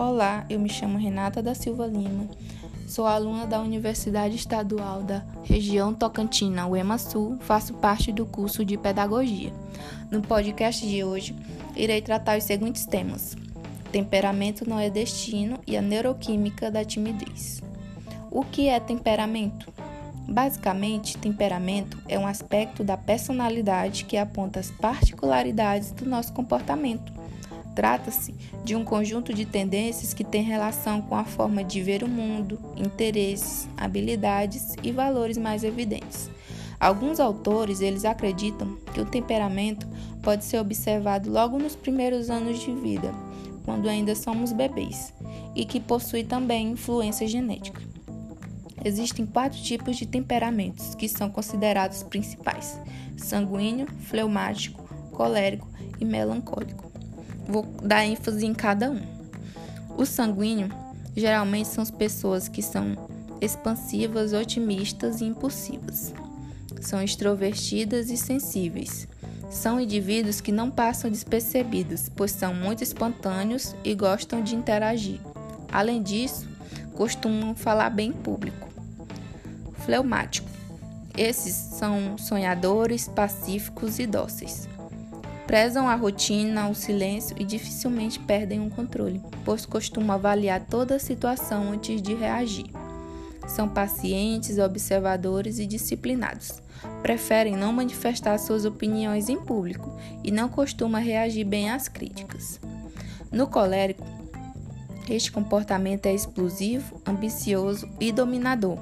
Olá, eu me chamo Renata da Silva Lima, sou aluna da Universidade Estadual da região Tocantina, UEMA Sul, faço parte do curso de Pedagogia. No podcast de hoje, irei tratar os seguintes temas: temperamento não é destino e a neuroquímica da timidez. O que é temperamento? Basicamente, temperamento é um aspecto da personalidade que aponta as particularidades do nosso comportamento Trata-se de um conjunto de tendências que tem relação com a forma de ver o mundo, interesses, habilidades e valores mais evidentes. Alguns autores eles acreditam que o temperamento pode ser observado logo nos primeiros anos de vida, quando ainda somos bebês, e que possui também influência genética. Existem quatro tipos de temperamentos que são considerados principais: sanguíneo, fleumático, colérico e melancólico. Vou dar ênfase em cada um. O sanguíneo geralmente são as pessoas que são expansivas, otimistas e impulsivas. São extrovertidas e sensíveis. São indivíduos que não passam despercebidos, pois são muito espontâneos e gostam de interagir. Além disso, costumam falar bem em público. Fleumático. Esses são sonhadores, pacíficos e dóceis. Prezam a rotina, o silêncio e dificilmente perdem o controle, pois costumam avaliar toda a situação antes de reagir. São pacientes, observadores e disciplinados. Preferem não manifestar suas opiniões em público e não costumam reagir bem às críticas. No colérico, este comportamento é explosivo, ambicioso e dominador.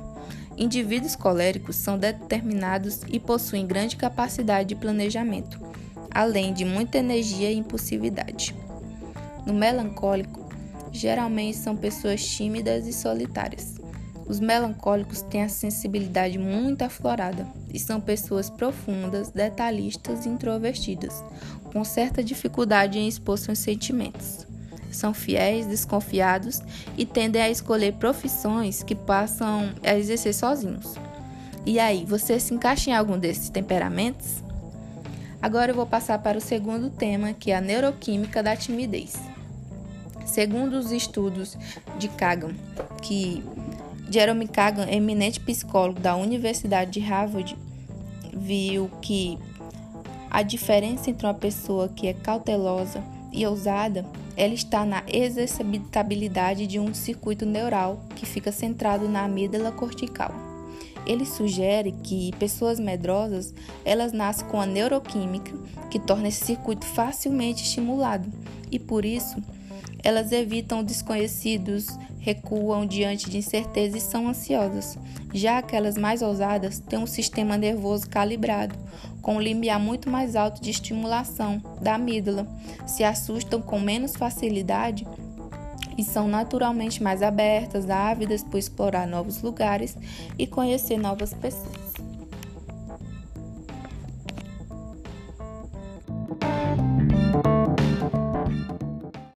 Indivíduos coléricos são determinados e possuem grande capacidade de planejamento além de muita energia e impulsividade. No melancólico, geralmente são pessoas tímidas e solitárias. Os melancólicos têm a sensibilidade muito aflorada e são pessoas profundas, detalhistas e introvertidas, com certa dificuldade em expor seus sentimentos. São fiéis, desconfiados e tendem a escolher profissões que passam a exercer sozinhos. E aí, você se encaixa em algum desses temperamentos? Agora eu vou passar para o segundo tema, que é a neuroquímica da timidez. Segundo os estudos de Kagan, que Jeremy Kagan, eminente psicólogo da Universidade de Harvard, viu que a diferença entre uma pessoa que é cautelosa e ousada, ela está na exercitabilidade de um circuito neural que fica centrado na amígdala cortical. Ele sugere que pessoas medrosas, elas nascem com a neuroquímica que torna esse circuito facilmente estimulado e por isso elas evitam desconhecidos, recuam diante de incerteza e são ansiosas. Já aquelas mais ousadas têm um sistema nervoso calibrado, com um limiar muito mais alto de estimulação da amígdala, se assustam com menos facilidade e são naturalmente mais abertas, ávidas por explorar novos lugares e conhecer novas pessoas.